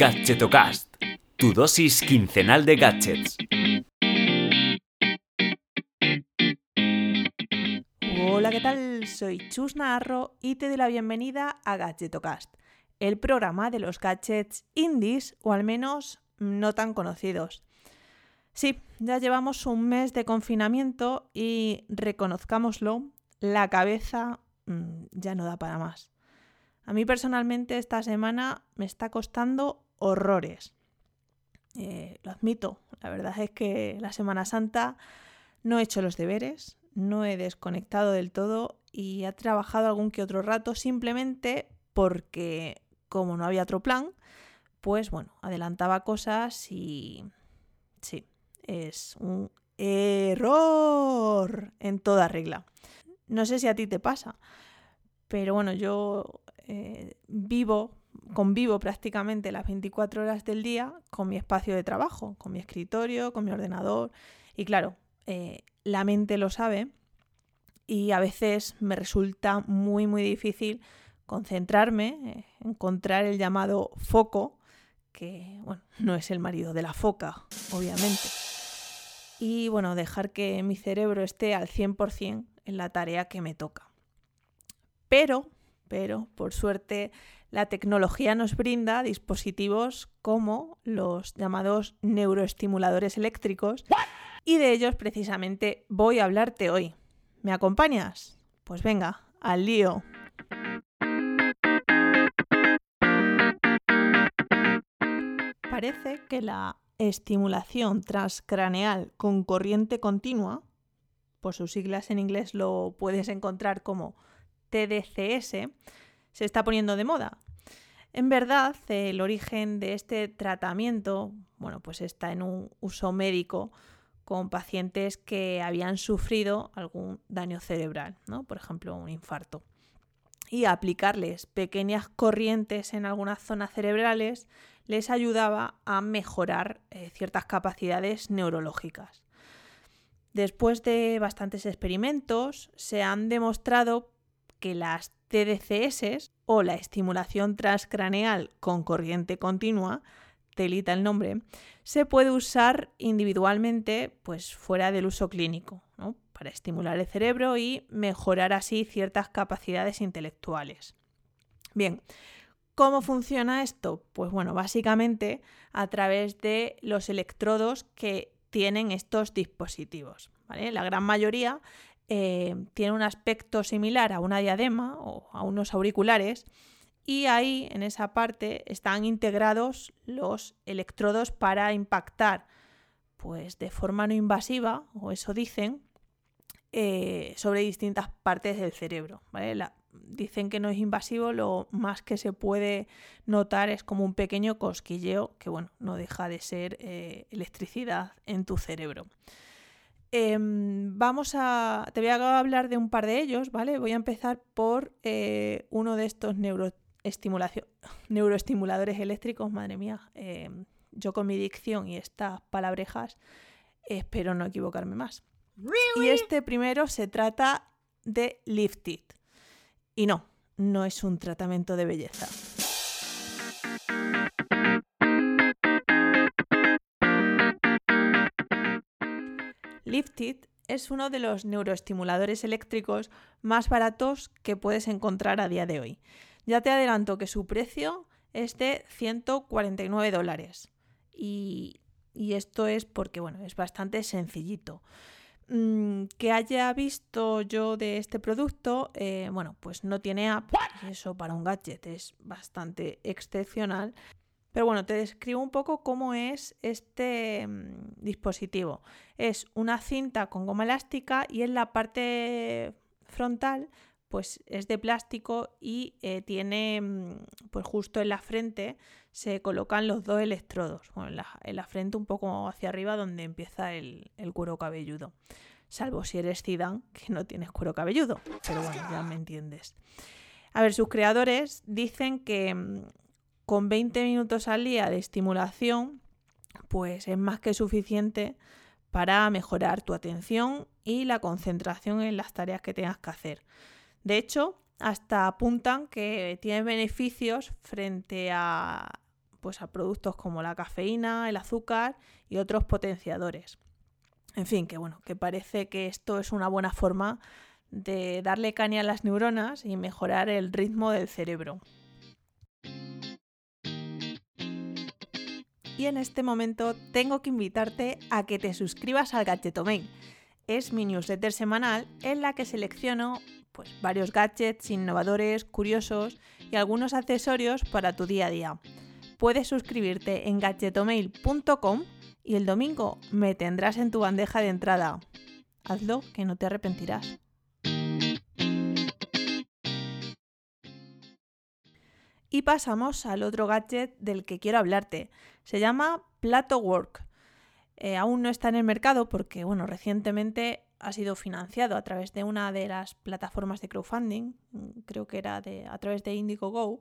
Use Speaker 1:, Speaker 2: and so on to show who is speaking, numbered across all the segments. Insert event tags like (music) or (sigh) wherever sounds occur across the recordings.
Speaker 1: Gadgetocast, tu dosis quincenal de gadgets.
Speaker 2: Hola, ¿qué tal? Soy Chus Narro y te doy la bienvenida a Gadgetocast, el programa de los gadgets indies o al menos no tan conocidos. Sí, ya llevamos un mes de confinamiento y reconozcámoslo, la cabeza mm, ya no da para más. A mí personalmente esta semana me está costando horrores. Eh, lo admito, la verdad es que la Semana Santa no he hecho los deberes, no he desconectado del todo y he trabajado algún que otro rato simplemente porque como no había otro plan, pues bueno, adelantaba cosas y sí, es un error en toda regla. No sé si a ti te pasa, pero bueno, yo eh, vivo, convivo prácticamente las 24 horas del día con mi espacio de trabajo, con mi escritorio, con mi ordenador. Y claro, eh, la mente lo sabe y a veces me resulta muy, muy difícil concentrarme, eh, encontrar el llamado foco, que bueno, no es el marido de la foca, obviamente. Y bueno, dejar que mi cerebro esté al 100% en la tarea que me toca. Pero, pero, por suerte, la tecnología nos brinda dispositivos como los llamados neuroestimuladores eléctricos y de ellos precisamente voy a hablarte hoy. ¿Me acompañas? Pues venga, al lío. Parece que la estimulación transcraneal con corriente continua, por sus siglas en inglés lo puedes encontrar como TDCS, se está poniendo de moda. En verdad, el origen de este tratamiento, bueno, pues está en un uso médico con pacientes que habían sufrido algún daño cerebral, ¿no? Por ejemplo, un infarto. Y aplicarles pequeñas corrientes en algunas zonas cerebrales les ayudaba a mejorar eh, ciertas capacidades neurológicas. Después de bastantes experimentos, se han demostrado que las TDCS o la estimulación transcraneal con corriente continua, telita el nombre, se puede usar individualmente pues fuera del uso clínico, para estimular el cerebro y mejorar así ciertas capacidades intelectuales. Bien, ¿Cómo funciona esto? Pues bueno, básicamente a través de los electrodos que tienen estos dispositivos. La gran mayoría eh, tiene un aspecto similar a una diadema o a unos auriculares y ahí en esa parte están integrados los electrodos para impactar pues de forma no invasiva, o eso dicen, eh, sobre distintas partes del cerebro. ¿vale? dicen que no es invasivo, lo más que se puede notar es como un pequeño cosquilleo que, bueno, no deja de ser eh, electricidad en tu cerebro. Em, vamos a. Te voy a hablar de un par de ellos, ¿vale? Voy a empezar por eh, uno de estos (laughs) neuroestimuladores eléctricos. Madre mía, em, yo con mi dicción y estas palabrejas espero no equivocarme más. Y este primero se trata de Lift It. Y no, no es un tratamiento de belleza. Lifted es uno de los neuroestimuladores eléctricos más baratos que puedes encontrar a día de hoy. Ya te adelanto que su precio es de 149 dólares. Y, y esto es porque, bueno, es bastante sencillito. Mm, que haya visto yo de este producto, eh, bueno, pues no tiene app, eso para un gadget es bastante excepcional. Pero bueno, te describo un poco cómo es este mm, dispositivo. Es una cinta con goma elástica y en la parte frontal pues es de plástico y eh, tiene, mm, pues justo en la frente se colocan los dos electrodos, en, la, frente un poco hacia arriba donde empieza el, cuero cabelludo. Salvo si eres Zidane, que no tienes cuero cabelludo, pero bueno, ya me entiendes. A ver, sus creadores dicen que mm, con 20 minutos al día de estimulación, pues es más que suficiente para mejorar tu atención y la concentración en las tareas que tengas que hacer. De hecho, hasta apuntan que tiene beneficios frente a pues, a productos como la cafeína, el azúcar y otros potenciadores. En fin, que bueno, que parece que esto es una buena forma de darle caña a las neuronas y mejorar el ritmo del cerebro. Y en este momento tengo que invitarte a que te suscribas al Gadgetomain. Es mi newsletter semanal en la que selecciono pues, varios gadgets innovadores, curiosos y algunos accesorios para tu día a día. Puedes suscribirte en gadgetomail.com y el domingo me tendrás en tu bandeja de entrada. Hazlo que no te arrepentirás. Y pasamos al otro gadget del que quiero hablarte. Se llama Plato Work. Eh, aún no está en el mercado porque, bueno, recientemente ha sido financiado a través de una de las plataformas de crowdfunding, creo que era de, a través de Indiegogo.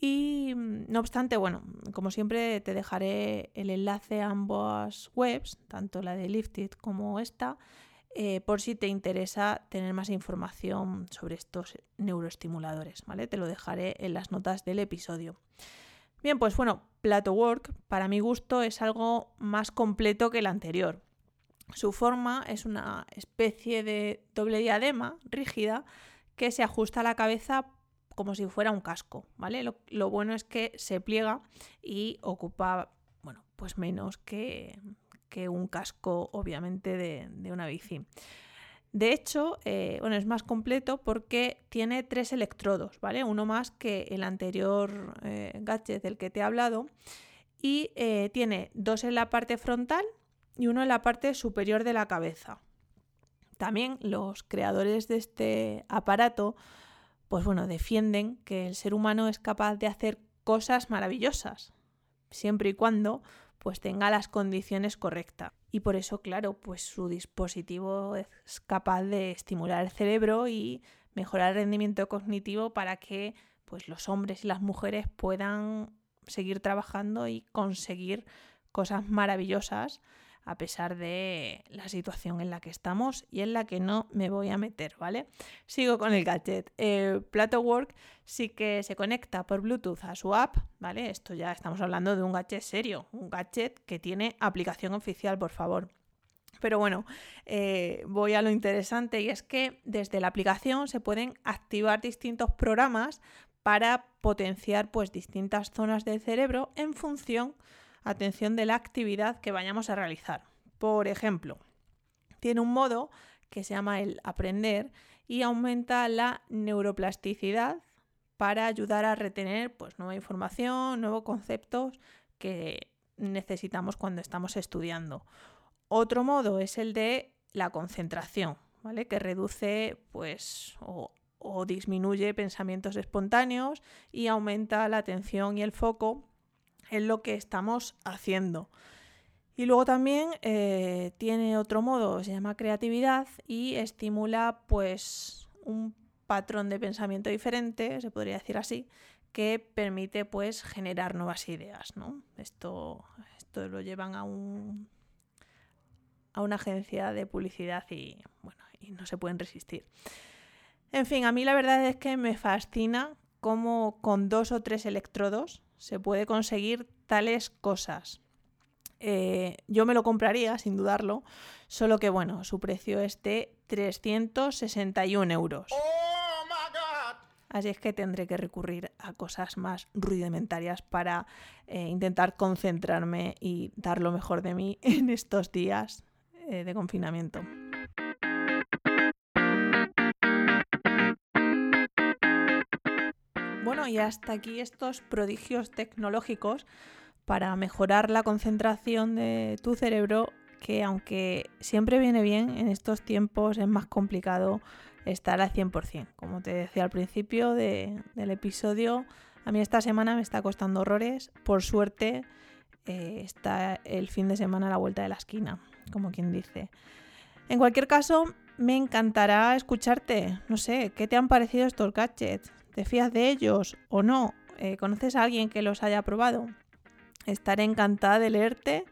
Speaker 2: Y no obstante, bueno, como siempre te dejaré el enlace a ambas webs, tanto la de Lifted como esta, eh, por si te interesa tener más información sobre estos neuroestimuladores, ¿vale? Te lo dejaré en las notas del episodio. Bien, pues bueno, Plato Work, para mi gusto, es algo más completo que el anterior. Su forma es una especie de doble diadema rígida que se ajusta a la cabeza como si fuera un casco, ¿vale? Lo, bueno es que se pliega y ocupa, bueno, pues menos que, que un casco, obviamente, de, una bici. De hecho, eh, bueno, es más completo porque tiene tres electrodos, ¿vale? Uno más que el anterior eh, gadget del que te he hablado. Y eh, tiene dos en la parte frontal y uno en la parte superior de la cabeza. También los creadores de este aparato, pues bueno, defienden que el ser humano es capaz de hacer cosas maravillosas, siempre y cuando pues tenga las condiciones correctas. Y por eso, claro, pues su dispositivo es capaz de estimular el cerebro y mejorar el rendimiento cognitivo para que pues los hombres y las mujeres puedan seguir trabajando y conseguir cosas maravillosas a pesar de la situación en la que estamos y en la que no me voy a meter, ¿vale? Sigo con el gadget. Eh, Plato Work sí que se conecta por Bluetooth a su app, ¿vale? Esto ya estamos hablando de un gadget serio, un gadget que tiene aplicación oficial, por favor. Pero bueno, eh, voy a lo interesante y es que desde la aplicación se pueden activar distintos programas para potenciar pues distintas zonas del cerebro en función atención de la actividad que vayamos a realizar. Por ejemplo, tiene un modo que se llama el aprender y aumenta la neuroplasticidad para ayudar a retener pues, nueva información, nuevos conceptos que necesitamos cuando estamos estudiando. Otro modo es el de la concentración, ¿vale? que reduce pues, o, o disminuye pensamientos espontáneos y aumenta la atención y el foco en lo que estamos haciendo. Y luego también eh, tiene otro modo, se llama creatividad y estimula pues un patrón de pensamiento diferente, se podría decir así, que permite pues generar nuevas ideas. ¿no? Esto, esto lo llevan a un a una agencia de publicidad y bueno, y no se pueden resistir. En fin, a mí la verdad es que me fascina cómo con dos o tres electrodos se puede conseguir tales cosas. Eh, yo me lo compraría, sin dudarlo, solo que bueno, su precio es de 361 euros. Así es que tendré que recurrir a cosas más rudimentarias para eh, intentar concentrarme y dar lo mejor de mí (laughs) en estos días eh, de confinamiento. Y hasta aquí estos prodigios tecnológicos para mejorar la concentración de tu cerebro, que aunque siempre viene bien, en estos tiempos es más complicado estar al 100%. Como te decía al principio del episodio, a mí esta semana me está costando horrores. Por suerte, eh, está el fin de semana a la vuelta de la esquina, como quien dice. En cualquier caso, me encantará escucharte. No sé, ¿qué te han parecido estos gadgets? ¿Te fías de ellos o no? Eh, ¿Conoces a alguien que los haya probado? Estaré encantada de leerte.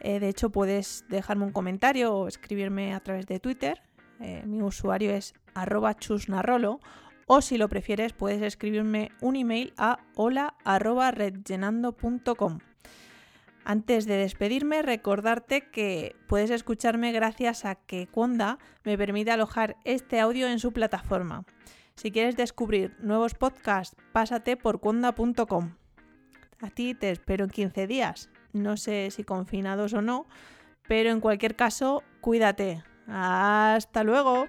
Speaker 2: Eh, de hecho, puedes dejarme un comentario o escribirme a través de Twitter. Eh, mi usuario es arroba chusnarrolo o si lo prefieres puedes escribirme un email a hola.redgenando.com. Antes de despedirme, recordarte que puedes escucharme gracias a que Conda me permite alojar este audio en su plataforma. Si quieres descubrir nuevos podcasts, pásate por conda.com. A ti te espero en 15 días. No sé si confinados o no, pero en cualquier caso, cuídate. Hasta luego.